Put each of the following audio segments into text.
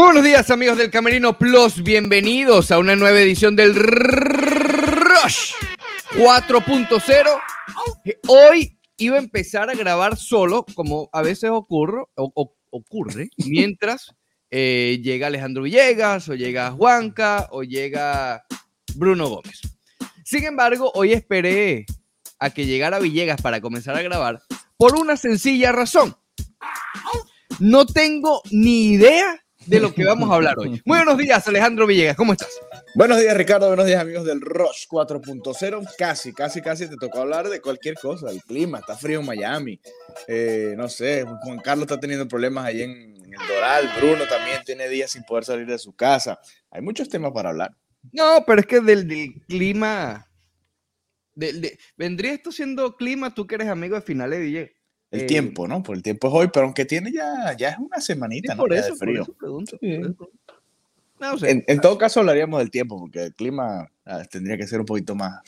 Buenos días amigos del Camerino Plus, bienvenidos a una nueva edición del Rush 4.0. Hoy iba a empezar a grabar solo, como a veces ocurre mientras eh, llega Alejandro Villegas, o llega Juanca, o llega Bruno Gómez. Sin embargo, hoy esperé a que llegara Villegas para comenzar a grabar por una sencilla razón. No tengo ni idea de lo que vamos a hablar hoy. Muy buenos días, Alejandro Villegas, ¿cómo estás? Buenos días, Ricardo. Buenos días, amigos del Rush 4.0. Casi, casi, casi te tocó hablar de cualquier cosa. El clima, está frío en Miami. Eh, no sé, Juan Carlos está teniendo problemas ahí en, en el Doral. Bruno también tiene días sin poder salir de su casa. Hay muchos temas para hablar. No, pero es que del, del clima. del- de- vendría esto siendo clima, tú que eres amigo de finales de Villegas. El Eh, tiempo, ¿no? Por el tiempo es hoy, pero aunque tiene ya, ya es una Sí, semanita, ¿no? por Ya eso, de por frío. eso pregunto, Sí. por eso pregunto. No sé. En, en todo caso hablaríamos del tiempo, porque el clima ah, tendría que ser un poquito más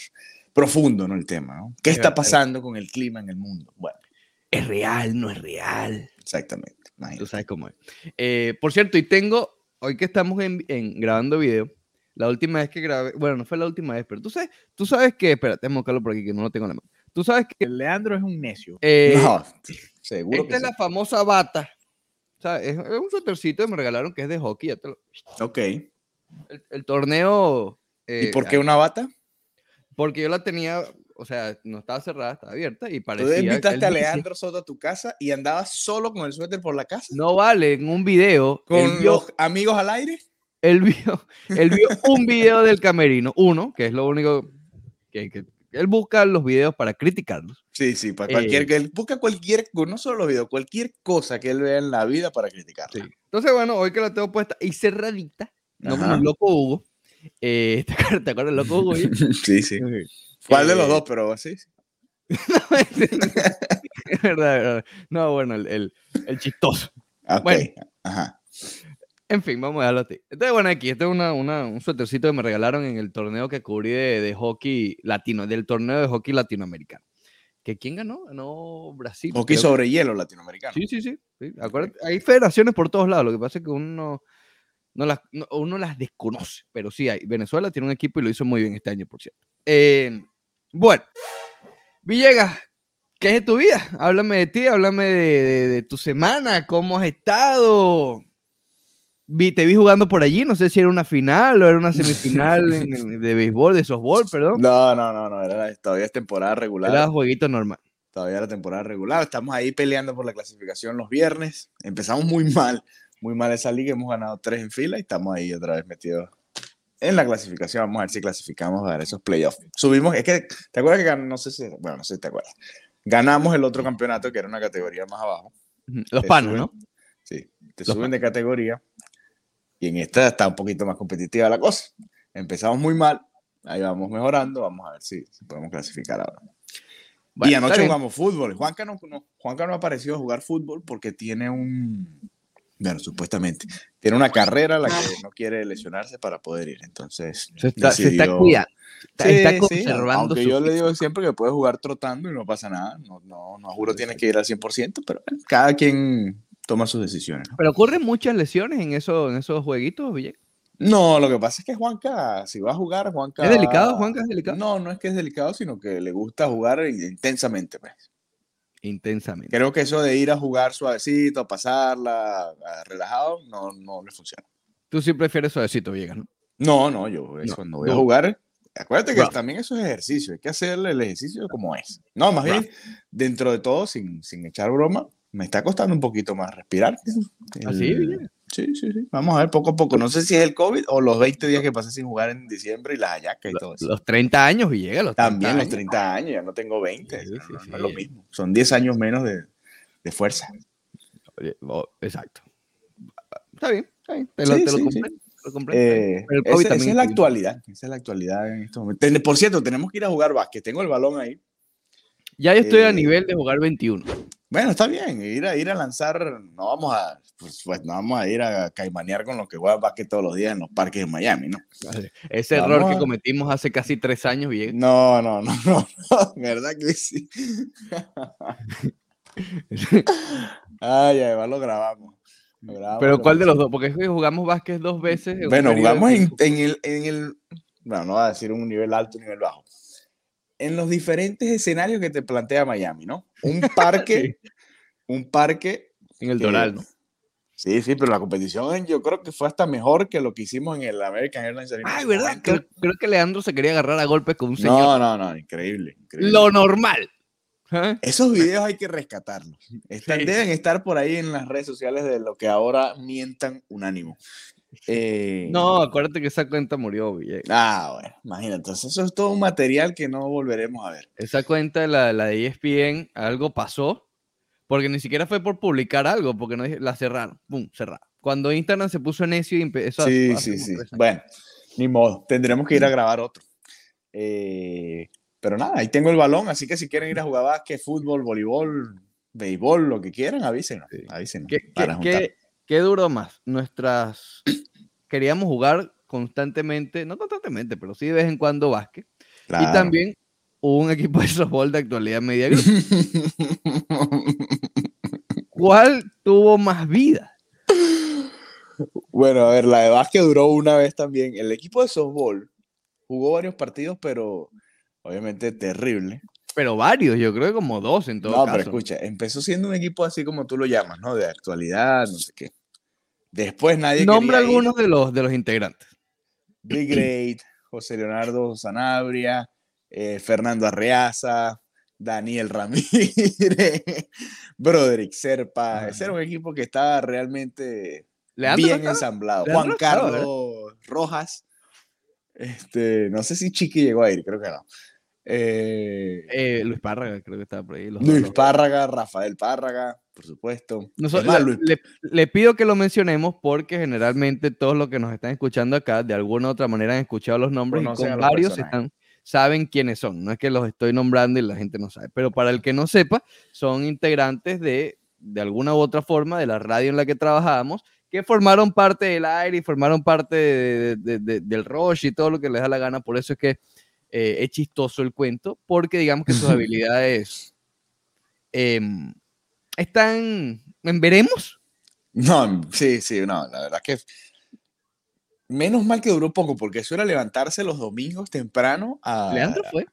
profundo, ¿no? El tema, ¿no? ¿Qué Es está pasando con el clima en el mundo? Bueno, Es real, no es real. exactamente. Tú imagínate. sabes cómo es. Eh, por cierto, y tengo, hoy que estamos en, en- grabando video, la última vez que grabé, bueno, no fue la última vez, pero tú sabes, tú sabes que, espérate, déjame buscarlo por aquí, que no lo tengo en la mano. Tú sabes que Leandro es un necio. eh, No, seguro esta que es sí. la famosa bata. O sea, es, es un suétercito que me regalaron que es de hockey. ya te lo- Ok. el, el torneo. ¿Y eh, por qué una bata? Porque yo la tenía, o sea, no estaba cerrada, estaba abierta y Tú parecía. invitaste él a Leandro Soto a tu casa y andabas solo con el suéter por la casa. No vale, en un video. ¿Con él vio, los amigos al aire? él vio, él vio un video del camerino, uno, que es lo único que, que- él busca los videos para criticarlos. Sí, sí, para Eh. cualquier que él busca cualquier, no solo los videos, cualquier cosa que él vea en la vida para criticarla. Entonces, bueno, hoy que la tengo puesta y cerradita, no como el loco Hugo. eh, ¿te acuerdas te acuerdas del loco Hugo? Sí, sí. ¿Cuál de los Eh, dos? Pero sí. sí. es verdad, es verdad. No, bueno, el, el, el chistoso. Ah, Ok. Bueno. Ajá. En fin, vamos a dejarlo así. Entonces, bueno, aquí, este es una, una- un suétercito que me regalaron en el torneo que cubrí de, de hockey latino, del torneo de hockey latinoamericano. ¿Que quién ganó? Ganó Brasil. Hockey sobre hielo latinoamericano. Sí, sí, sí. sí. Acuérdate, hay federaciones por todos lados. Lo que pasa es que uno, no las, no- uno las desconoce. Pero sí hay. Venezuela tiene un equipo y lo hizo muy bien este año, por cierto. Eh, bueno, Villegas, ¿qué es de tu vida? Háblame de ti, háblame de, de- de tu semana, cómo has estado. Vi, te vi jugando por allí, no sé si era una final o era una semifinal en- en- de béisbol, de softball, perdón. No, no, no, no. Era, todavía es temporada regular. Era jueguito normal. Todavía era temporada regular. Estamos ahí peleando por la clasificación los viernes. Empezamos muy mal, muy mal esa liga. Hemos ganado tres en fila y estamos ahí otra vez metidos en la clasificación. Vamos a ver si clasificamos a esos playoffs. Subimos, es que, ¿te acuerdas que gan- no sé si, bueno, no sé si te acuerdas. Ganamos el otro campeonato que era una categoría más abajo. Los Te panos, suben- ¿no? Sí, te Los suben de categoría y en esta está un poquito más competitiva la cosa. Empezamos muy mal, ahí vamos mejorando, vamos a ver si, si podemos clasificar ahora. Bueno, y anoche jugamos fútbol. Juanca no, no, Juanca no ha aparecido a jugar fútbol porque tiene un, bueno, supuestamente, tiene una carrera a la que no quiere lesionarse para poder ir. Entonces, Se está, se está decidió- cuidando. Está, Sí, está sí, conservando aunque su yo le digo siempre que puede jugar trotando y no pasa nada. No, no, no juro tienes que ir al 100%, pero cada quien toma sus decisiones. ¿no? Pero ocurren muchas lesiones en, eso, en esos jueguitos, Villegas. No, lo que pasa es que Juanca, si va a jugar, Juanca. ¿Es delicado, Juanca? ¿Es delicado? No, no es que es delicado, sino que le gusta jugar intensamente. Pues. Intensamente. Creo que eso de ir a jugar suavecito, a pasarla, a- relajado, no, no le funciona. Tú sí prefieres suavecito, Villegas, ¿no? No, no, yo No, cuando voy a no. jugar. Acuérdate que también eso es ejercicio, hay que hacerle el ejercicio como es. No, más bien, dentro de todo, sin, sin echar broma, me está costando un poquito más respirar. ¿Así, El- Villegas? Sí, sí, sí. Vamos a ver poco a poco. No sé si es el COVID o los 20 días que pasé sin jugar en diciembre y las hallacas y todo eso. Los 30 años, Villegas, los 30 También los años. 30 años, ya no tengo 20. Sí, no, sí, no, no sí. es lo mismo. Son 10 años menos de, de fuerza. Exacto. Está bien, está bien. Te lo, te lo bien. Eh, esa- es la actualidad. Esa es la actualidad en estos momentos. Por cierto, tenemos que ir a jugar básquet. Tengo el balón ahí. Ya yo estoy a eh, nivel de jugar 21. Bueno, está bien. Ir a, ir a lanzar. No vamos a. Pues, pues, no vamos a ir a caimanear con los que juegan básquet todos los días en los parques de Miami, ¿no? Ese Vamos error que cometimos hace casi tres años, Villegas. No, no, no, no. no, ¿Verdad que sí? Ay, además lo grabamos. Lo grabamos Pero lo ¿cuál de los dos? Porque es que jugamos básquet dos veces. en Bueno, jugamos en, en el, en el, bueno, no voy a decir un nivel alto, un nivel bajo. En los diferentes escenarios que te plantea Miami, ¿no? Un parque, un parque. En el Doral, ¿no? Sí, sí, pero la competición yo creo que fue hasta mejor que lo que hicimos en el American Airlines Arena. en Ay, ¿verdad? Creo, creo que Leandro se quería agarrar a golpes con un señor. No, no, no, increíble. increíble. Lo normal. ¿Ah? Esos videos hay que rescatarlos. Están- Sí. Deben estar por ahí en las redes sociales de lo que ahora mientan unánimo. Eh, No, acuérdate que esa cuenta murió, Villegas. Ah, bueno, imagínate. Entonces, eso es todo un material que no volveremos a ver. Esa cuenta, la, la de ESPN, algo pasó. Porque ni siquiera fue por publicar algo, porque no, la cerraron. Pum, cerrada. Cuando Instagram se puso necio y empezó Sí, hace sí, sí. años. Bueno, ni modo. Tendremos que ir a grabar otro. Eh, pero nada, ahí tengo el balón, así que si quieren ir a jugar básquet, fútbol, voleibol, béisbol, lo que quieran, avísenos. Sí. avísenos ¿Qué, para juntar. qué- qué duró más? Nuestras. Queríamos jugar constantemente, no constantemente, pero sí de vez en cuando básquet. Y también hubo un equipo de softball de actualidad media. ¿Cuál tuvo más vida? Bueno, a ver, la de básquet duró una vez también. El equipo de softball jugó varios partidos, pero obviamente terrible. Pero varios, yo creo que como dos en todo No, caso. pero escucha, empezó siendo un equipo así como tú lo llamas, ¿no? De actualidad, no sé qué. Después nadie Nombra ir. algunos de los, de los integrantes. Big Great, José Leonardo Sanabria, eh, Fernando Arreaza, Daniel Ramírez, Broderick Serpa. Ese era un equipo que estaba realmente Leandro bien ensamblado. Leandro Juan. Carlos Rojas. Este, no sé si Chiqui llegó a ir, creo que no. Eh, Eh, Luis Párraga, creo que estaba por ahí. los Luis Párraga, Rafael Párraga, por supuesto. Nosotros- le, Luis- le- le pido que lo mencionemos porque generalmente todos los que nos están escuchando acá, de alguna u otra manera han escuchado los nombres y con varios están, saben quiénes son. No es que los estoy nombrando y la gente no sabe, pero para el que no sepa, son integrantes de, de alguna u otra forma de la radio en la que trabajábamos, que formaron parte del aire y formaron parte de- de- de- del Rush y todo lo que les da la gana. Por eso es que eh, es chistoso el cuento, porque digamos que sus habilidades em, están en veremos. No, sí, sí, no, la verdad que menos mal que duró poco, porque eso era levantarse los domingos temprano a... Leandro fue.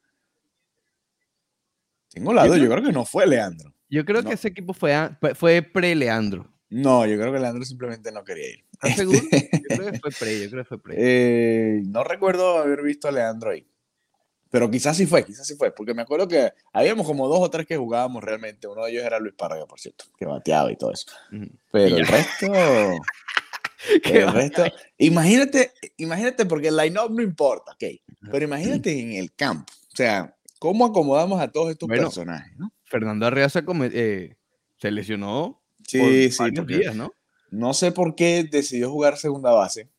Tengo la Yo duda, yo creo- que no fue Leandro. Yo creo No. que ese equipo fue- fue pre-Leandro. No, yo creo que Leandro simplemente no quería ir. ¿Estás seguro? Yo creo que fue pre, yo creo que fue pre. Eh, no recuerdo haber visto a Leandro ahí. Pero quizás sí fue, quizás sí fue, porque me acuerdo que habíamos como dos o tres que jugábamos realmente. Uno de ellos era Luis Párraga, por cierto, que bateaba y todo eso. Pero el resto, el resto, imagínate, imagínate, porque el line-up no importa, ok, pero imagínate en el campo, o sea, cómo acomodamos a todos estos Bueno, personajes, ¿no? Fernando Arriaza come- eh, se lesionó Sí, por sí, varios días, ¿no? no sé por qué decidió jugar segunda base.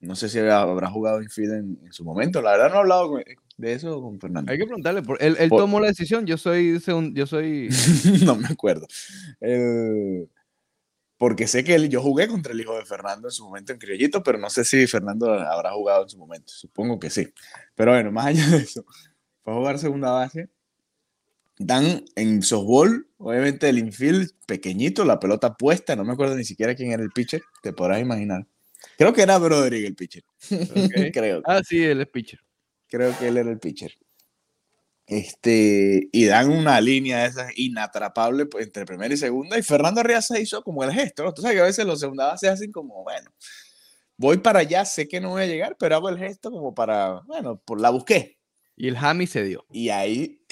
No sé si habrá habrá jugado infield en, en su momento. La verdad no he hablado con- de eso con Fernando. Hay que preguntarle. por- él él Por- tomó la decisión. Yo soy, yo soy. no me acuerdo. Eh, porque sé que él- yo jugué contra el hijo de Fernando en su momento en Criollito, pero no sé si Fernando habrá jugado en su momento. Supongo que sí. Pero bueno, más allá de eso, fue a jugar segunda base. Dan en softball, obviamente el infield pequeñito, la pelota puesta, no me acuerdo ni siquiera quién era el pitcher, te podrás imaginar. Creo que era Broderick el pitcher. Ok. creo, Ah, sí, él es pitcher. Creo que él era el pitcher. Este, y dan una línea de esas inatrapable pues, entre primera y segunda. Y Fernando Arriaza hizo como el gesto, ¿no? Tú sabes que a veces los segunda bases hacen como, bueno, voy para allá, sé que no voy a llegar, pero hago el gesto como para, bueno, por la busqué. Y el Hami se dio. Y ahí.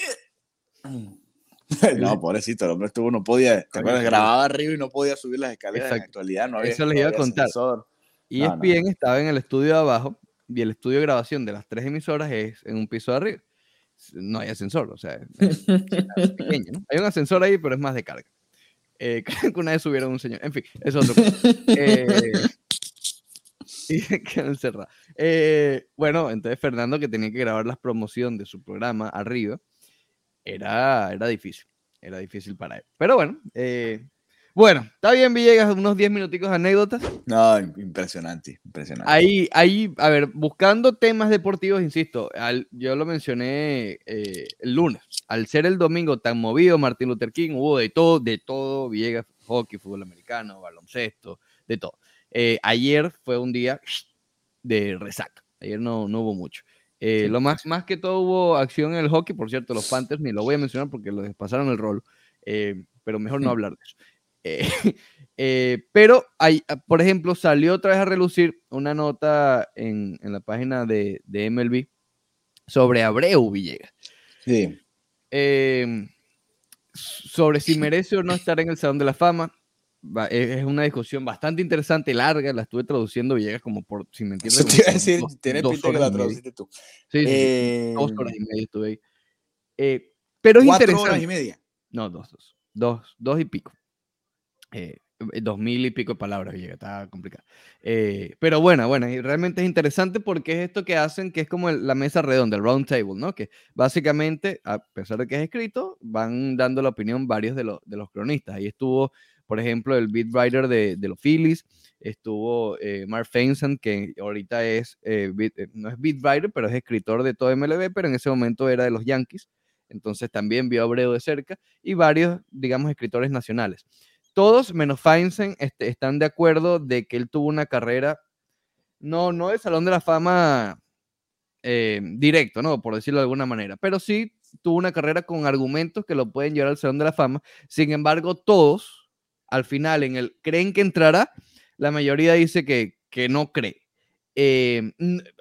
No, pobrecito, el hombre estuvo, no podía, ¿te acuerdas? Grababa arriba y no podía subir las escaleras. En la Exacto. actualidad no había. Eso les no iba a había contar. Y No, no, ESPN estaba en el estudio de abajo y el estudio de grabación de las tres emisoras es en un piso de arriba. No hay ascensor, o sea, es- es pequeño, ¿no? Hay un ascensor ahí, pero es más de carga. Eh, creo que una vez subieron un señor. En fin, eso es otro. Eh, y quedó encerrado. Eh, bueno, entonces Fernando, que tenía que grabar las promociones de su programa arriba, era, era difícil. Era difícil para él. Pero bueno, eh, Bueno, está bien, Villegas, unos 10 minuticos de anécdotas. No, impresionante, impresionante. Ahí, ahí, a ver, buscando temas deportivos, insisto, al, yo lo mencioné eh, el lunes, al ser el domingo tan movido, Martín Luther King, hubo de todo, de todo, Villegas, hockey, fútbol americano, baloncesto, de todo. Eh, ayer fue un día de resaca, ayer no, no hubo mucho. Eh, lo más, más que todo hubo acción en el hockey, por cierto, los Panthers, ni lo voy a mencionar porque los pasaron el rol, pero mejor no hablar de eso. Eh, eh, pero hay, ah, por ejemplo, salió otra vez a relucir una nota en, la página de, MLB sobre Abreu Villegas. Sí. Em, sobre si merece o no estar en el Salón de la Fama. Es una discusión bastante interesante, larga, la estuve traduciendo Villegas como por, sin mentir. Eso te iba a decir, tiene pinta que la traduciste tú. Sí, sí, dos horas y media estuve ahí. Eh, pero es ¿Cuatro horas y media? No, dos, dos, dos, dos y pico. Eh, dos mil y pico de palabras, llega, está complicado. Eh, pero bueno, bueno, y realmente es interesante porque es esto que hacen, que es como la mesa redonda, el round table, ¿no? Que básicamente, a pesar de que es escrito, van dando la opinión varios de, los, de los cronistas. Ahí estuvo, por ejemplo, el beat writer de, de los Phillies, estuvo eh, Mark Feinstein, que ahorita es, eh, no es beat writer, pero es escritor de todo MLB, pero en ese momento era de los Yankees. Entonces también vio a Abreu de cerca y varios, digamos, escritores nacionales todos menos Feinstein este, están de acuerdo de que él tuvo una carrera, no, no de Salón de la Fama eh, directo, ¿no? Por decirlo de alguna manera, pero sí tuvo una carrera con argumentos que lo pueden llevar al Salón de la Fama. Sin embargo, todos, al final, en el creen que entrará, la mayoría dice que, que no cree. Eh,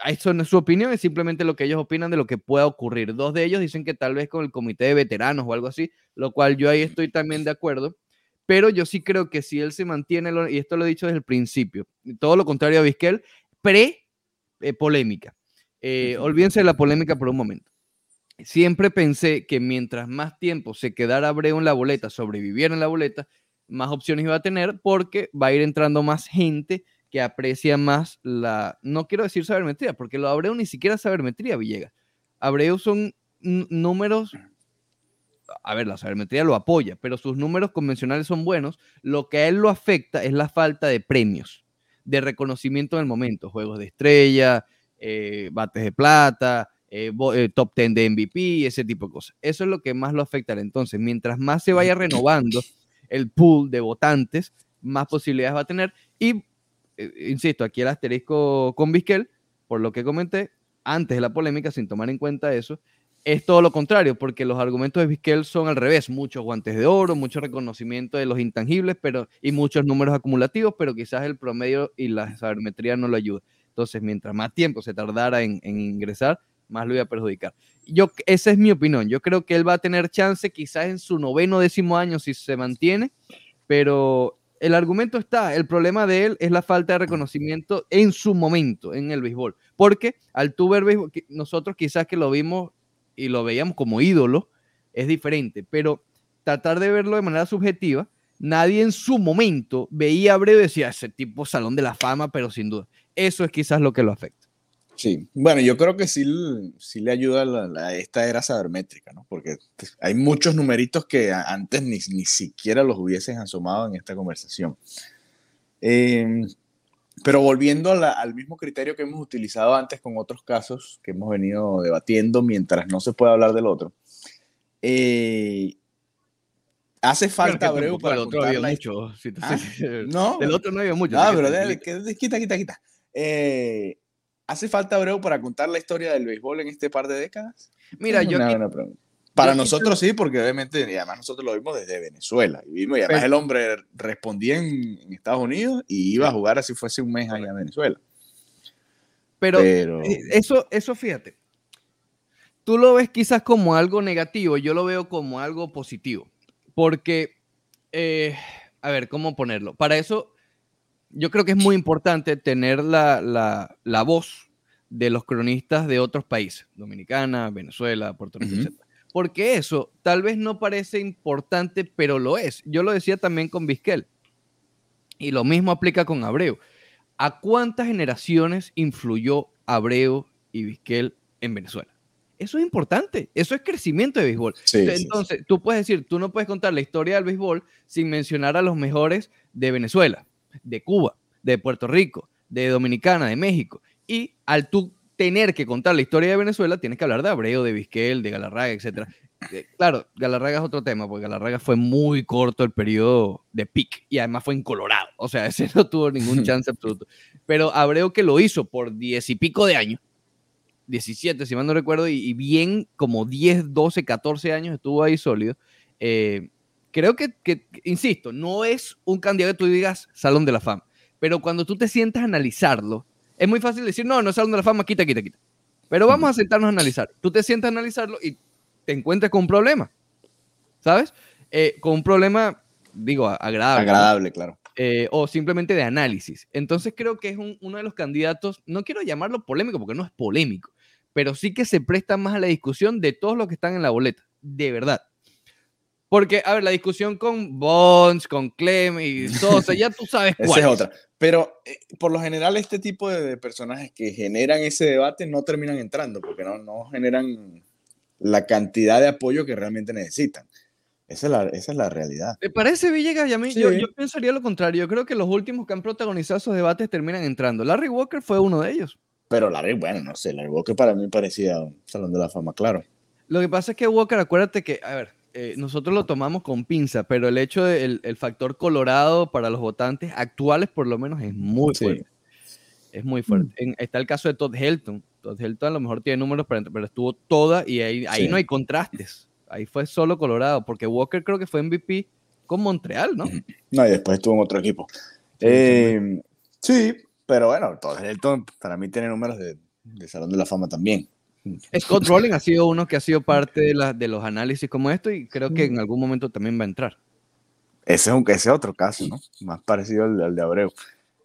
eso no es su opinión, es simplemente lo que ellos opinan de lo que pueda ocurrir. Dos de ellos dicen que tal vez con el comité de veteranos o algo así, lo cual yo ahí estoy también de acuerdo pero yo sí creo que si él se mantiene, y esto lo he dicho desde el principio, todo lo contrario a Vizquel, pre-polémica. Eh, olvídense de la polémica por un momento. Siempre pensé que mientras más tiempo se quedara Abreu en la boleta, sobreviviera en la boleta, más opciones iba a tener porque va a ir entrando más gente que aprecia más la, no quiero decir sabermetría, porque lo Abreu ni siquiera sabermetría, Villegas. Abreu son números a ver, la sabermetría lo apoya, pero sus números convencionales son buenos. Lo que a él lo afecta es la falta de premios, de reconocimiento en el momento. Juegos de estrella, eh, bates de plata, eh, eh, top 10 de MVP, ese tipo de cosas. Eso es lo que más lo afecta. Entonces, mientras más se vaya renovando el pool de votantes, más posibilidades va a tener. Y, insisto, aquí el asterisco con Vizquel, por lo que comenté, antes de la polémica, sin tomar en cuenta eso, es todo lo contrario, porque los argumentos de Vizquel son al revés, muchos guantes de oro, mucho reconocimiento de los intangibles, pero y muchos números acumulativos, pero quizás el promedio y la sabermetría no lo ayuda. Entonces, mientras más tiempo se tardara en, ingresar, más lo iba a perjudicar. Yo, esa es mi opinión. Yo creo que él va a tener chance quizás en su noveno décimo año si se mantiene, pero el argumento está. El problema de él es la falta de reconocimiento en su momento en el béisbol. Porque al tú béisbol, nosotros quizás que lo vimos y lo veíamos como ídolo, es diferente, pero tratar de verlo de manera subjetiva, nadie en su momento veía a Breve y decía, ese tipo salón de la fama, pero sin duda, eso es quizás lo que lo afecta. Sí, bueno, yo creo que sí, sí le ayuda a esta era sabermétrica, ¿no? Porque hay muchos numeritos que antes ni, ni siquiera los hubiesen asomado en esta conversación. Eh, pero volviendo al mismo criterio que hemos utilizado antes con otros casos que hemos venido debatiendo mientras no se puede hablar del otro, eh, hace falta Abreu para otro había mucho. ¿Ah? no, del otro no había mucho. Ah, pero quita, quita, quita. Eh, ¿Hace falta Abreu para contar la historia del béisbol en este par de décadas? Mira, yo. Para nosotros sí, porque obviamente, y además nosotros lo vimos desde Venezuela. Y, vimos, y además el hombre respondía en, Estados Unidos y iba a jugar así fuese un mes allá en Venezuela. Pero, eh, Eso, eso fíjate, tú lo ves quizás como algo negativo, yo lo veo como algo positivo. Porque, eh, a ver, ¿cómo ponerlo? Para eso, yo creo que es muy importante tener la, la, la voz de los cronistas de otros países, Dominicana, Venezuela, Puerto Rico, etc porque eso tal vez no parece importante, pero lo es. Yo lo decía también con Vizquel. Y lo mismo aplica con Abreu. ¿A cuántas generaciones influyó Abreu y Vizquel en Venezuela? Eso es importante, eso es crecimiento de béisbol. Entonces, tú puedes decir, tú no puedes contar la historia del béisbol sin mencionar a los mejores de Venezuela, de Cuba, de Puerto Rico, de Dominicana, de México. Y al tú tener que contar la historia de Venezuela, tienes que hablar de Abreu, de Vizquel, de Galarraga, etc. Eh, claro, Galarraga es otro tema, porque Galarraga fue muy corto el periodo de pick y además fue en Colorado. O sea, ese no tuvo ningún chance absoluto. Pero Abreu que lo hizo por diez y pico de años, 17, si mal no recuerdo, y, bien como 10, 12, 14 años estuvo ahí sólido. Eh, creo que, que, insisto, no es un candidato que tú digas Salón de la Fama, pero cuando tú te sientas a analizarlo, es muy fácil decir, no, no es Salón de la Fama, quita, quita, quita. Pero vamos a sentarnos a analizar. Tú te sientas a analizarlo y te encuentras con un problema, ¿sabes? Eh, con un problema, digo, agradable. Agradable, claro. Eh, o simplemente de análisis. Entonces creo que es uno de los candidatos, no quiero llamarlo polémico porque no es polémico, pero sí que se presta más a la discusión de todos los que están en la boleta, de verdad. Porque, a ver, la discusión con Bonds, con Clem y sea, ya tú sabes cuál. Esa es otra. Pero eh, por lo general este tipo de, personajes que generan ese debate no terminan entrando porque no, no generan la cantidad de apoyo que realmente necesitan. Esa es la, esa es la realidad. ¿Te parece, Villegas? Y a mí, yo, yo, pensaría lo contrario. Yo creo que los últimos que han protagonizado esos debates terminan entrando. Larry Walker fue uno de ellos. Pero Larry, bueno, no sé, Larry Walker para mí parecía un salón de la fama, claro. Lo que pasa es que Walker, acuérdate que, a ver, eh, nosotros lo tomamos con pinza, pero el hecho del el factor colorado para los votantes actuales, por lo menos, es muy fuerte. Es muy fuerte. Mm. está el caso de Todd Helton. Todd Helton a lo mejor tiene números, pero, estuvo toda y ahí, ahí no hay contrastes. Ahí fue solo Colorado, porque Walker creo que fue MVP con Montreal, ¿no? No, y después estuvo en otro equipo. sí, eh, pero bueno, Todd Helton para mí tiene números de, de Salón de la Fama también. Scott Rowling ha sido uno que ha sido parte de, la, de los análisis como esto y creo que en algún momento también va a entrar. Ese es, un, ese otro caso, ¿no? Más parecido al, de Abreu.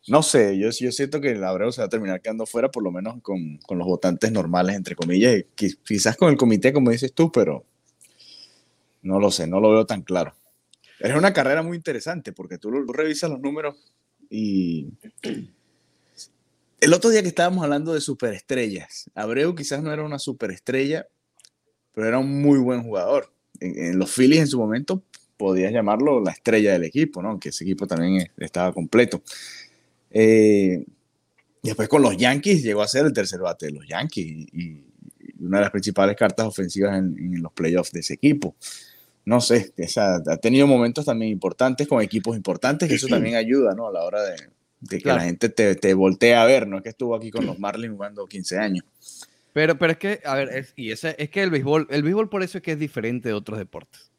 No sé, yo, yo siento que el Abreu se va a terminar quedando fuera, por lo menos con, con los votantes normales, entre comillas, y quizás con el comité, como dices tú, pero no lo sé, no lo veo tan claro. Es una carrera muy interesante porque tú, tú revisas los números y el otro día que estábamos hablando de superestrellas, Abreu quizás no era una superestrella, pero era un muy buen jugador. En, los Phillies en su momento podías llamarlo la estrella del equipo, ¿no? Aunque ese equipo también estaba completo. Eh, después con los Yankees llegó a ser el tercer bate de los Yankees y, una de las principales cartas ofensivas en, los playoffs de ese equipo. No sé, ha tenido momentos también importantes con equipos importantes, que eso también ayuda, ¿no? A la hora de, de que la gente te, te voltea a ver, no es que estuvo aquí con los Marlins jugando 15 años. Pero, pero es que, a ver, es, y ese, es que el béisbol, el béisbol por eso es que es diferente de otros deportes.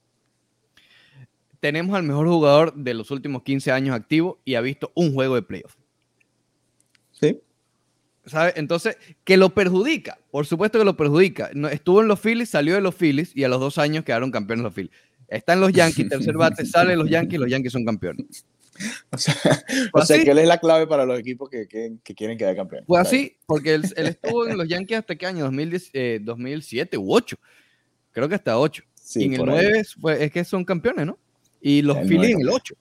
Tenemos al mejor jugador de los últimos 15 años activo y ha visto un juego de playoff. Sí. ¿Sabe? Entonces, que lo perjudica, por supuesto que lo perjudica. No, estuvo en los Phillies, salió de los Phillies y a los dos años quedaron campeones los Phillies. Están los Yankees, tercer bate, salen los Yankees, los Yankees son campeones. O sea, o sea que él es la clave para los equipos que, que, que quieren quedar campeón. Fue así, porque él, él, estuvo en los Yankees hasta qué año, 2010, 2007 eh, u 8. Creo que hasta 8. y en el 9 es, es, que son campeones, ¿no? Y los Phillies en el 8.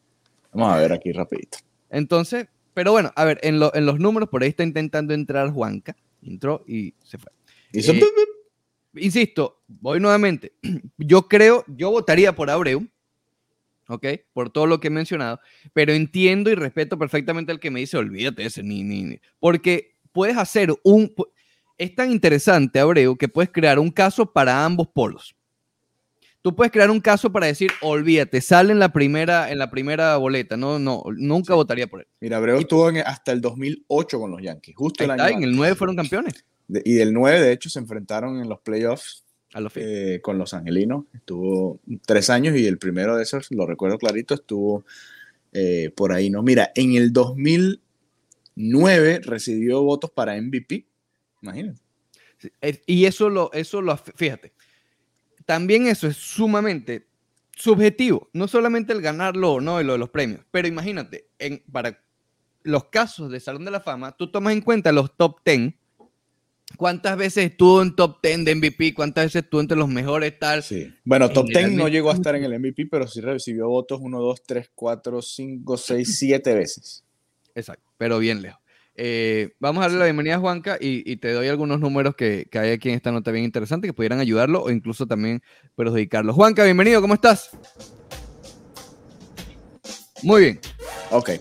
Vamos a ver aquí rapidito. Entonces, pero bueno, a ver, en, lo, en los números por ahí está intentando entrar Juanca. Entró y se fue. Eh, insisto, voy nuevamente. Yo creo, yo votaría por Abreu ¿ok? Por todo lo que he mencionado, pero entiendo y respeto perfectamente al que me dice, olvídate ese, ni, ni, porque puedes hacer un... Es tan interesante, Abreu, que puedes crear un caso para ambos polos. Tú puedes crear un caso para decir, olvídate, sale en la primera, en la primera boleta, no, no, nunca votaría por él. Mira, Abreu estuvo hasta el 2008 con los Yankees, justo el año. En el 9 fueron campeones. y el 9, de hecho, se enfrentaron en los playoffs eh, con los angelinos. Estuvo tres años y el primero de esos, lo recuerdo clarito, estuvo eh, por ahí. No, mira, en el 2009 recibió votos para MVP. Imagínate. Y eso lo, eso lo, fíjate, también eso es sumamente subjetivo, no solamente el ganarlo o no y lo de los premios, pero imagínate, en, para los casos de Salón de la Fama, tú tomas en cuenta los top 10 ¿Cuántas veces estuvo en top 10 de MVP? ¿Cuántas veces estuvo entre los mejores tal? Sí. Bueno, top 10 no llegó a estar en el MVP, pero sí recibió votos 1, 2, 3, 4, 5, 6, 7 veces. Exacto, pero bien lejos. Eh, vamos a darle la bienvenida a Juanca y, y te doy algunos números que, que hay aquí en esta nota bien interesante que pudieran ayudarlo o incluso también perjudicarlo. Juanca, bienvenido, ¿cómo estás? Muy bien. Ok.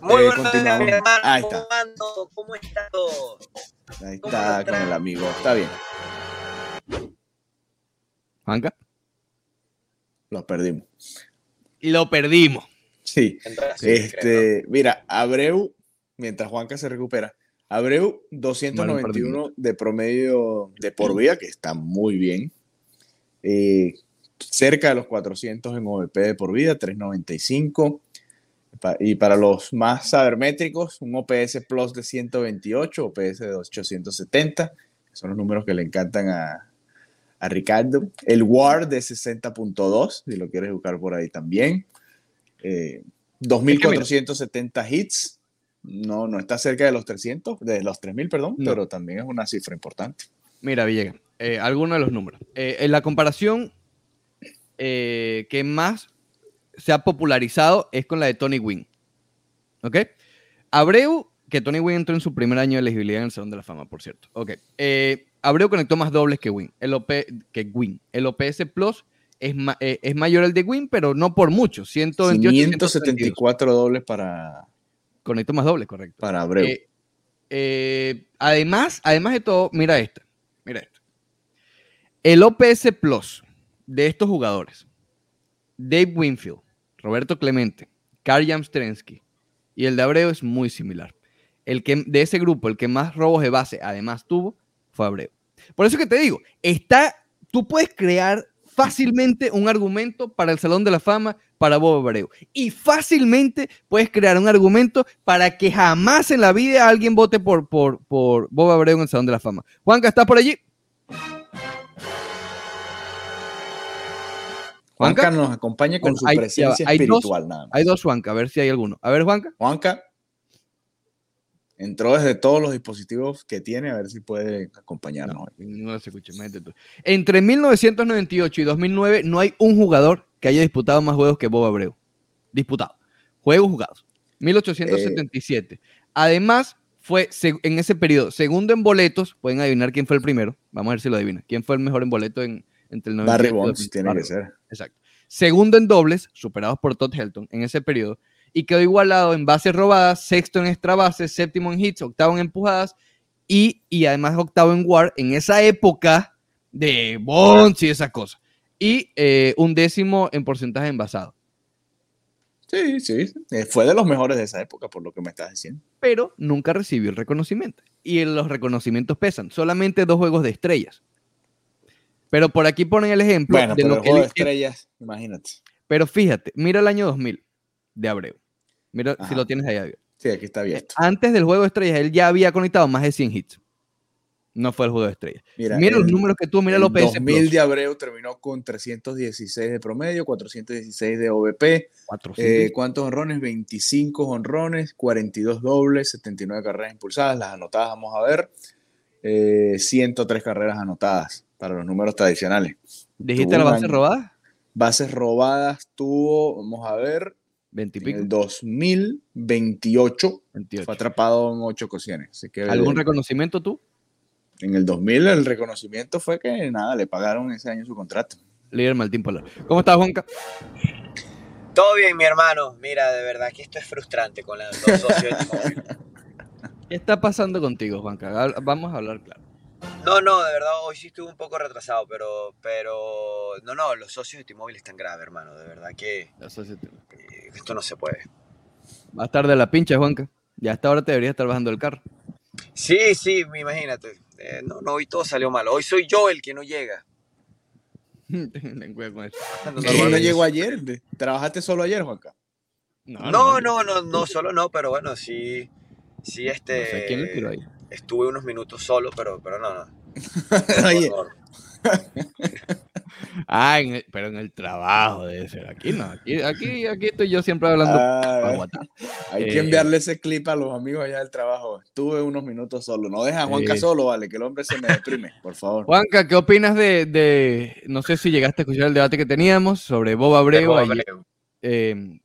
Muy Eh, buenas hermano. Ahí está. ¿Cómo ando? ¿Cómo está todo? Ahí ¿Cómo está lo con el amigo. Está bien. Juanca. Lo perdimos. Lo perdimos. Sí. Este, mira, Abreu, mientras Juanca se recupera, Abreu 291 de promedio de por vida, que está muy bien. Eh, cerca de los 400 en OVP de por vida, 395. Y para los más sabermétricos, un OPS Plus de 128, OPS de 870, que son los números que le encantan a, a Ricardo. El WAR de 60.2, si lo quieres buscar por ahí también. Eh, 2.470 hits. No, no está cerca de los 300, de los 3.000, perdón, No. pero también es una cifra importante. Mira, Villegas, eh, algunos de los números. Eh, en la comparación eh, que más se ha popularizado es con la de Tony Wynn. ¿Ok? Abreu, que Tony Wynn entró en su primer año de elegibilidad en el Salón de la Fama, por cierto. Ok. Eh, Abreu conectó más dobles que Wynn. El, OP, que Wynn. el OPS Plus es, ma- eh, es mayor el de Wynn, pero no por mucho. 128, 172. 574 dobles para, Conectó más dobles, correcto. para Abreu. Eh, eh, además, además de todo, mira esta. Mira esta. El OPS Plus de estos jugadores, Dave Winfield, Roberto Clemente, Karl Jamstrensky y el de Abreu es muy similar. El que, de ese grupo, el que más robos de base además tuvo fue Abreu. Por eso que te digo, está, tú puedes crear fácilmente un argumento para el Salón de la Fama para Bob Abreu. Y fácilmente puedes crear un argumento para que jamás en la vida alguien vote por, por, por Bob Abreu en el Salón de la Fama. Juanca, ¿estás por allí? Juanca Juanca, nos acompaña con Bueno, su hay- presencia hay dos- espiritual, nada más. hay dos Juanca, a ver si hay alguno. A ver, Juanca. Juanca entró desde todos los dispositivos que tiene, a ver si puede acompañarnos. No, no se escucha. Entre 1998 y 2009 no hay un jugador que haya disputado más juegos que Bob Abreu. Disputado. Juegos jugados. 1877. Además, fue en ese periodo segundo en boletos. Pueden adivinar quién fue el primero. Vamos a ver si lo adivinan. ¿Quién fue el mejor en boleto en, entre el 98 Barry Bonds 2000? tiene Barry que ser. Exacto. Segundo en dobles, superados por Todd Helton en ese periodo, y quedó igualado en bases robadas, sexto en extra bases, séptimo en hits, octavo en empujadas, y, y además octavo en WAR en esa época de Bonds y esas cosas. Y eh, un décimo en porcentaje envasado. Sí, sí. eh, Fue de los mejores de esa época, por lo que me estás diciendo. Pero nunca recibió el reconocimiento. Y los reconocimientos pesan. Solamente dos juegos de estrellas. Pero por aquí ponen el ejemplo Bueno, de pero lo el que juego de estrellas, imagínate. Pero fíjate, mira el año 2000 de Abreu. Mira si lo tienes ahí abierto. Sí, aquí está abierto. Antes del juego de estrellas, él ya había conectado más de 100 hits. No fue el juego de estrellas. Mira, los el- números que tuvo, mira el el OPS 2000 Plus. de Abreu terminó con 316 de promedio, 416 de OVP. 400. Eh, ¿Cuántos honrones? 25 honrones, 42 dobles, 79 carreras impulsadas. Las anotadas vamos a ver. Eh, 103 carreras anotadas para los números tradicionales. ¿Dijiste tuvo la un base año. robada? Bases robadas tuvo, vamos a ver, 20 y en el 2028 28. fue atrapado en 8 ocasiones. Así que ¿Algún reconocimiento tú? en el 2000 el reconocimiento fue que nada, le pagaron ese año su contrato. Líder Martín Polar. ¿Cómo estás, Juanca? Todo bien, mi hermano. Mira, de verdad que esto es frustrante con la- los socios. ¿Qué está pasando contigo, Juanca? Vamos a hablar claro. No, no, de verdad, hoy sí estuve un poco retrasado, pero, pero, no, no, los socios de T-Mobile están graves, hermano. De verdad que sí te- eh, esto no se puede. Va a estar de la pincha, Juanca. Ya hasta ahora te deberías estar bajando el carro. Sí, sí, imagínate. Eh, no, no, hoy todo salió mal. Hoy soy yo el que no llega. Ten cuidado con eso. Cuando Mi hermano normalmente- llegó ayer. de- ¿Trabajaste solo ayer, Juanca? No, no, no, no, solo no, pero bueno, sí, sí, No sé este, quién le tiró ahí. Estuve unos minutos solo, pero, pero no, no. Oye, Ah, en el- pero en el trabajo debe ser. Aquí no. Aquí, aquí, aquí estoy yo siempre hablando. ah, hay Eh, que enviarle ese clip a los amigos allá del trabajo. Estuve unos minutos solo. No deja a Juanca solo, vale, que el hombre se me deprime, por favor. Juanca, ¿qué opinas de, de- No sé si llegaste a escuchar el debate que teníamos sobre Bob Abreu Bob ayer, Abreu. eh,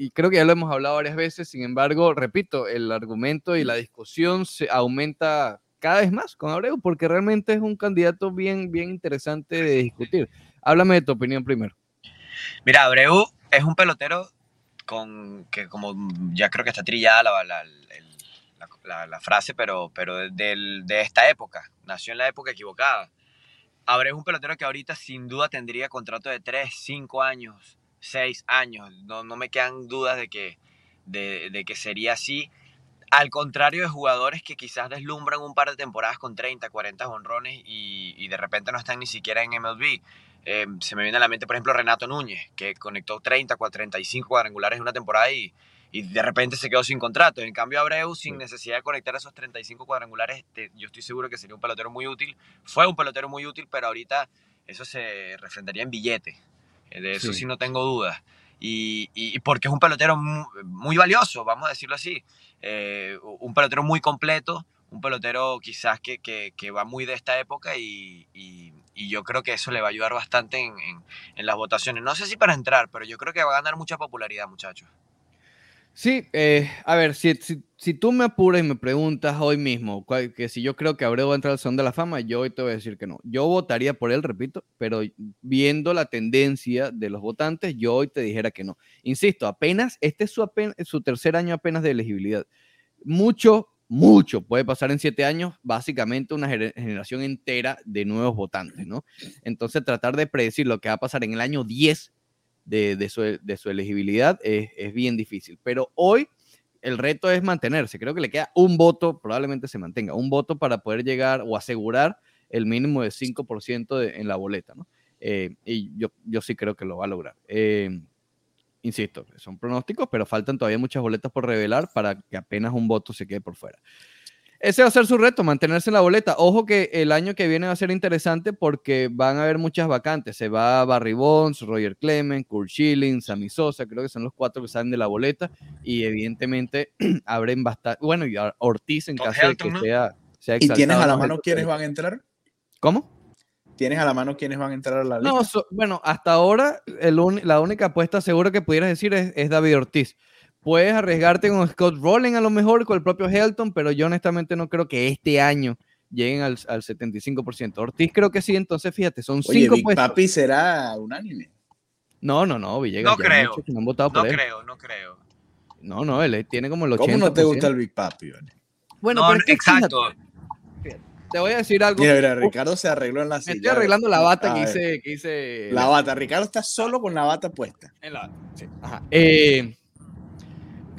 y creo que ya lo hemos hablado varias veces, sin embargo, repito, el argumento y la discusión se aumenta cada vez más con Abreu, porque realmente es un candidato bien, bien interesante de discutir. Háblame de tu opinión primero. Mira, Abreu es un pelotero con que como ya creo que está trillada la, la, la, la frase, pero, pero de, de esta época, nació en la época equivocada. Abreu es un pelotero que ahorita sin duda tendría contrato de 3, 5 años, 6 años. No, no me quedan dudas de que, de, de que sería así. Al contrario de jugadores que quizás deslumbran un par de temporadas con 30, 40 honrones y, y de repente no están ni siquiera en MLB. Eh, se me viene a la mente, por ejemplo, Renato Núñez, que conectó 30, 35 cuadrangulares en una temporada y, y de repente se quedó sin contrato. En cambio, Abreu, sin necesidad de conectar esos 35 cuadrangulares, te, yo estoy seguro que sería un pelotero muy útil. Fue un pelotero muy útil, pero ahorita eso se refrendaría en billete. De eso sí, Sí. no tengo dudas. Y, y- y porque es un pelotero muy, muy valioso, vamos a decirlo así. Eh, un pelotero muy completo, un pelotero quizás que, que- que va muy de esta época y, y- y yo creo que eso le va a ayudar bastante en, en- en las votaciones. No sé si para entrar, pero yo creo que va a ganar mucha popularidad, muchachos. Sí, eh, a ver, si, si, si tú me apuras y me preguntas hoy mismo cuál- que si yo creo que Abreu va a entrar al Salón de la Fama, yo hoy te voy a decir que no. Yo votaría por él, repito, pero viendo la tendencia de los votantes, yo hoy te dijera que no. Insisto, apenas, este es su, tercer año apenas de elegibilidad. Mucho, mucho puede pasar en siete años, básicamente una gener- generación entera de nuevos votantes, ¿no? Entonces, tratar de predecir lo que va a pasar en el año 10 de, su, elegibilidad es bien difícil. Pero hoy el reto es mantenerse. Creo que le queda un voto, probablemente se mantenga, un voto para poder llegar o asegurar el mínimo de 5% de- en la boleta, ¿no? Eh, y yo, yo sí creo que lo va a lograr. Eh, insisto, son pronósticos, pero faltan todavía muchas boletas por revelar para que apenas un voto se quede por fuera. Ese va a ser su reto, mantenerse en la boleta. Ojo que el año que viene va a ser interesante porque van a haber muchas vacantes. Se va Barry Bonds, Roger Clemens, Kurt Schilling, Sammy Sosa, creo que son los cuatro que salen de la boleta y evidentemente abren bastante. Bueno, y a Ortiz en caso de que ¿no? sea, sea ¿Y tienes a la ¿no? mano quiénes van a entrar? ¿Cómo? ¿Tienes a la mano quiénes van a entrar a la lista? No, so- bueno, hasta ahora el la única apuesta segura que pudieras decir es, es David Ortiz. Puedes arriesgarte con Scott Rowland a lo mejor, con el propio Helton, pero yo honestamente no creo que este año lleguen al, al 75%. Ortiz creo que sí, entonces fíjate, son Oye, cinco Big puestos. Papi será unánime. No, no, no, Villegas. No creo. no han votado No por él. creo, no creo. No, no, él tiene como el 80%. ¿Cómo no te gusta el Big Papi? vale? Bueno, No, pero que exacto. fíjate, te voy a decir algo. Mira, mira, Ricardo se arregló en la Me silla. estoy arreglando la bata que hice, que hice La bata. Ricardo está solo con la bata puesta. En la- sí, ajá. Eh,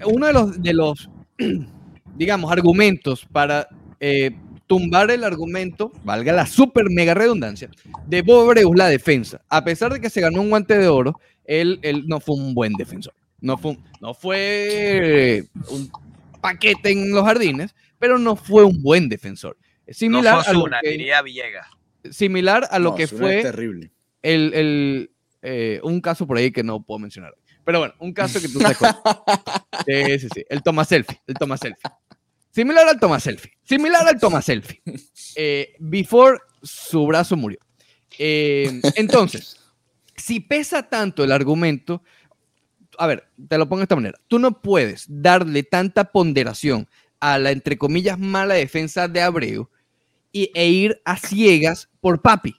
uno de los, de los, digamos, argumentos para eh, tumbar el argumento, valga la super mega redundancia, de Bob Abreu, la defensa. A pesar de que se ganó un guante de oro, él, él no fue un buen defensor. No fue, un- no fue un paquete en los jardines, pero no fue un buen defensor. No Similar, a lo que, diría Villegas. similar a lo No, que fue terrible. el, el, eh, un caso por ahí que no puedo mencionar. Pero bueno, un caso que tú sabes cuál. Sí, sí, sí. El toma selfie. El toma selfie. Similar al toma selfie. Similar al toma selfie. Eh, before su brazo murió. Eh, entonces, si pesa tanto el argumento, a ver, te lo pongo de esta manera. Tú no puedes darle tanta ponderación a la, entre comillas, mala defensa de Abreu y, e ir a ciegas por papi.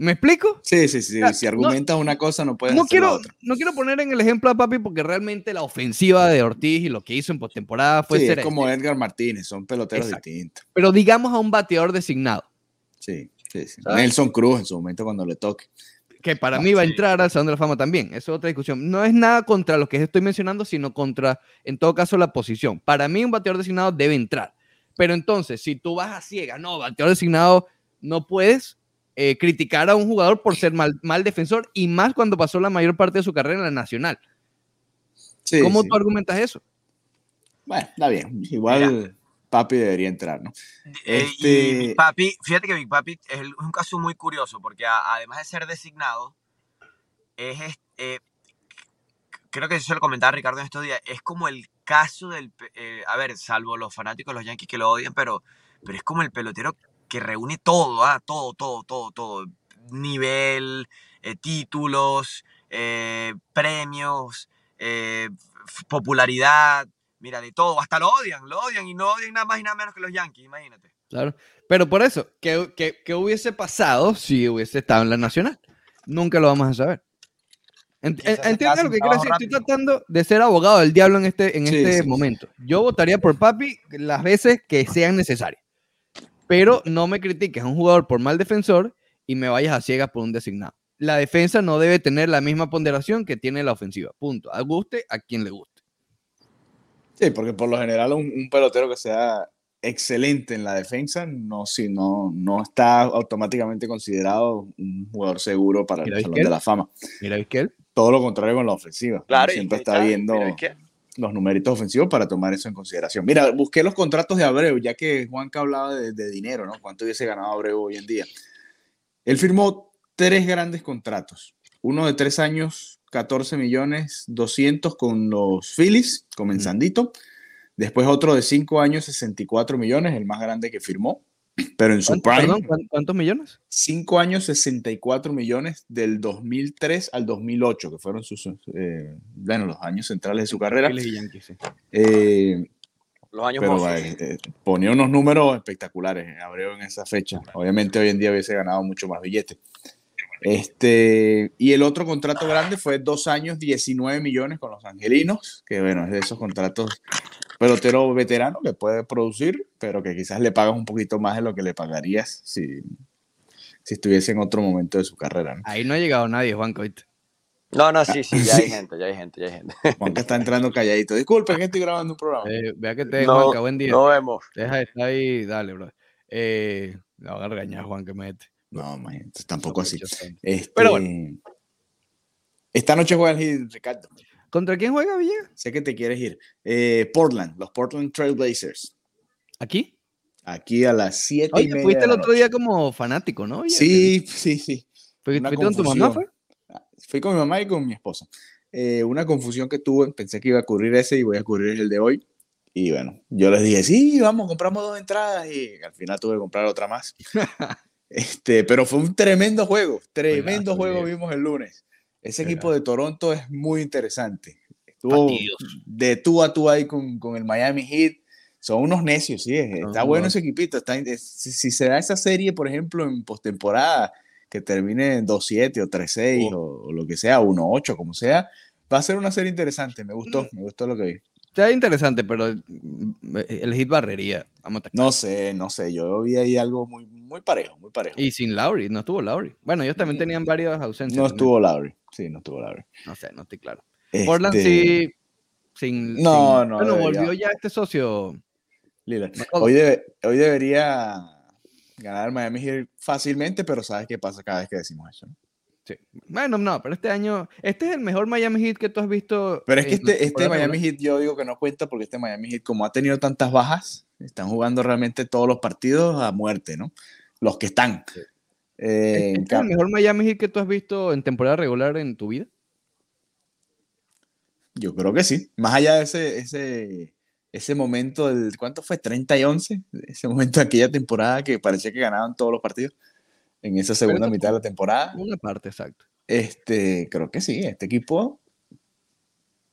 ¿Me explico? Sí, sí, sí. sea, si no- argumentas una cosa, no puedes No hacer la quiero, otra. no quiero poner en el ejemplo a Papi porque realmente la ofensiva de Ortiz y lo que hizo en postemporada fue Sí, es como Edgar Martínez, son peloteros Exacto. distintos. Pero digamos a un bateador designado, Sí, sí, sí. Nelson Cruz en su momento cuando le toque. que para Ah, mí va a entrar al Salón de la Fama también. Eso es otra discusión. No es nada contra lo que estoy mencionando, sino contra, en todo caso, la posición. Para mí, un bateador designado debe entrar. Pero entonces, si tú vas a ciega, no, bateador designado, no puedes eh, criticar a un jugador por ser mal, mal defensor y más cuando pasó la mayor parte de su carrera en la nacional. Sí, ¿Cómo sí. tú argumentas eso? Bueno, está bien. Igual Papi debería entrar, ¿no? Eh, Este- Y Big Papi, fíjate que Big Papi es, un caso muy curioso porque a- además de ser designado, es, eh, creo que eso lo comentaba Ricardo en estos días, es como el caso del, eh, a ver, salvo los fanáticos de los Yankees que lo odian, pero, pero es como el pelotero que reúne todo, ah, todo, todo, todo, todo, nivel, eh, títulos, eh, premios, eh, popularidad, mira, de todo, hasta lo odian, lo odian y no odian nada más y nada menos que los Yankees, imagínate. Claro. Pero por eso, ¿qué, qué, qué hubiese pasado si hubiese estado en la Nacional? Nunca lo vamos a saber. Ent- ¿Entiendes lo que quiero decir? Estoy tratando de ser abogado del diablo en este, en Sí, este sí. momento. Yo votaría por Papi las veces que sean necesarias. Pero no me critiques a un jugador por mal defensor y me vayas a ciegas por un designado. La defensa no debe tener la misma ponderación que tiene la ofensiva. Punto. A guste a quien le guste. Sí, porque por lo general un, un pelotero que sea excelente en la defensa no, si no, no está automáticamente considerado un jugador seguro para Mira, el ¿ves Salón de la Fama. Mira, Vizquel. Todo lo contrario con la ofensiva. Uno siempre está viendo ¿qué? Los numeritos ofensivos para tomar eso en consideración. Mira, busqué los contratos de Abreu, ya que Juanca hablaba de, de dinero, ¿no? ¿Cuánto hubiese ganado Abreu hoy en día? Él firmó tres grandes contratos. Uno de tres años, 14 millones 200 con los Phillies, comenzandito. Después otro de cinco años, 64 millones, el más grande que firmó. Pero en su ¿Cuánto- prime, perdón, ¿cuán- ¿Cuántos millones? cinco años, 64 millones del 2003 al 2008, que fueron sus, eh, bueno, los años centrales de su carrera. Eh, Los años pero mozos. eh, eh, ponía unos números espectaculares en Abreu en esa fecha. Obviamente hoy en día hubiese ganado mucho más billete. Este, y el otro contrato grande fue dos años, 19 millones con los angelinos, que bueno, es de esos contratos pelotero veterano que puede producir, pero que quizás le pagas un poquito más de lo que le pagarías si, si estuviese en otro momento de su carrera. ¿no? Ahí no ha llegado nadie, Juanca, ¿viste? No, no, sí, sí, ya hay gente, ya hay gente, ya hay gente. Juanca está entrando calladito. Disculpen que estoy grabando un programa. Eh, vea que te No, Juanca, buen día. Nos vemos. Deja de estar ahí, dale, bro. Eh, la van a regañar, Juan, que mete. No, imagínate, tampoco así. Este, Pero Esta noche juega el Ricardo. ¿Contra quién juega Villegas? Sé que te quieres ir. Eh, Portland, los Portland Trailblazers. ¿Aquí? Aquí a las 7 y Oye, media. fuiste el otro día como fanático, ¿no? Sí, sí, sí. ¿Fuiste con tu mamá, fue? Fui con mi mamá y con mi esposa. Eh, una confusión que tuve, pensé que iba a ocurrir ese y voy a ocurrir el de hoy. Y bueno, yo les dije, sí, vamos, compramos dos entradas y al final tuve que comprar otra más. este, pero fue un tremendo juego, tremendo juego vimos el lunes. Ese equipo de Toronto es muy interesante. Estuvo de tú a tú ahí con, con el Miami Heat. Son unos necios, sí. Está bueno unos- ese equipito. Está, es- si, si se da esa serie, por ejemplo, en postemporada, que termine en 2-7 o 3-6 o, o lo que sea, 1-8, como sea, va a ser una serie interesante. Me gustó, Mm. me gustó lo que vi. Está interesante, pero mm, el hit barrería. Vamos a estar No sé, no sé. Yo vi ahí algo muy, muy parejo, muy parejo. Y sin Lauri, no estuvo Lauri. Bueno, ellos también tenían varias ausencias. No también. estuvo Lowry. Sí, no estuvo Lowry. No sé, no estoy claro. Portland Este, sí. Sin, No, sin- no, Bueno, debería. volvió ya este socio. McCollum. Hoy, debe- hoy debería ganar Miami Heat fácilmente, pero ¿sabes qué pasa cada vez que decimos eso? no? Sí. Bueno, no, pero este año. Este es el mejor Miami Heat que tú has visto. Pero es que este, este Miami. Heat yo digo que no cuenta porque este Miami Heat, como ha tenido tantas bajas, están jugando realmente todos los partidos a muerte, ¿no? Los que están. Sí. Eh, ¿Este es el mejor Miami Heat que tú has visto en temporada regular en tu vida? yo creo que sí. Más allá de ese, ese, ese momento del, ¿cuánto fue? 30 y 11. Ese momento de aquella temporada que parecía que ganaban todos los partidos en esa segunda mitad de la temporada. Una parte, exacto. Este, creo que sí, este equipo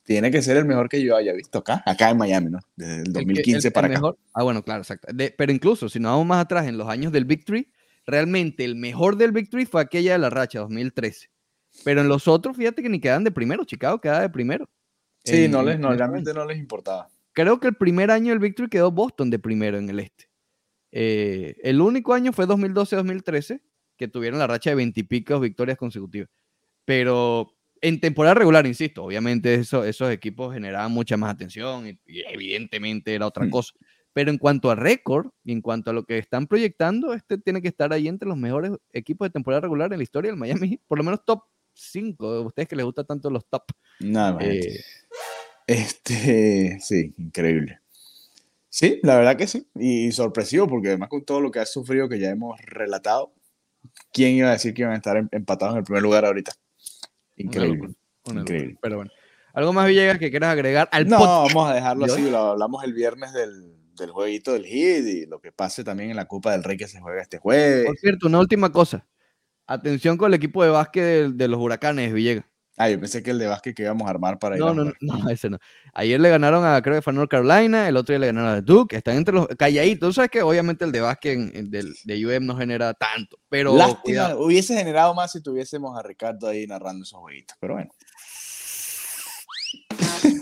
tiene que ser el mejor que yo haya visto acá, acá en Miami, ¿no? Desde el El que- 2015 el- para el acá. mejor- Ah, bueno, claro, exacto. De- pero incluso si nos vamos más atrás en los años del Victory, realmente el mejor del Victory fue aquella de la racha, 2013. Pero en los otros, fíjate que ni quedan de primero, Chicago queda de primero. Sí, en- no les, no, realmente no les importaba. Creo que el primer año del Victory quedó Boston de primero en el este. Eh, el único año fue 2012-2013, que tuvieron la racha de 20 y pico victorias consecutivas. Pero en temporada regular, insisto, obviamente eso- esos equipos generaban mucha más atención y, y evidentemente era otra Hmm. cosa. Pero en cuanto a récord y en cuanto a lo que están proyectando, este tiene que estar ahí entre los mejores equipos de temporada regular en la historia del Miami, por lo menos top 5. A ustedes que les gustan tanto los top. Nada más. Eh, Este, sí, increíble. Sí, la verdad que sí. Y, sorpresivo, porque además con todo lo que ha sufrido que ya hemos relatado, ¿quién iba a decir que iban a estar em- empatados en el primer lugar ahorita? Una Increíble. locura, una locura. increíble. Pero bueno. ¿Algo más, Villegas, que quieras agregar al No, podcast? vamos a dejarlo ¿Y así. Lo hablamos el viernes del, del jueguito del Heat y lo que pase también en la Copa del Rey que se juega este jueves. Por cierto, una última cosa. Atención con el equipo de básquet de, de los huracanes, Villegas. Ah, yo pensé que el de básquet que íbamos a armar para ir no, no, no, ese no. Ayer le ganaron a, creo que fue North Carolina, el otro día le ganaron a Duke, están entre los calladitos. Tú sabes que obviamente el de básquet del, de UM no genera tanto, pero... Lástima, hubiese generado más si tuviésemos a Ricardo ahí narrando esos jueguitos, pero bueno.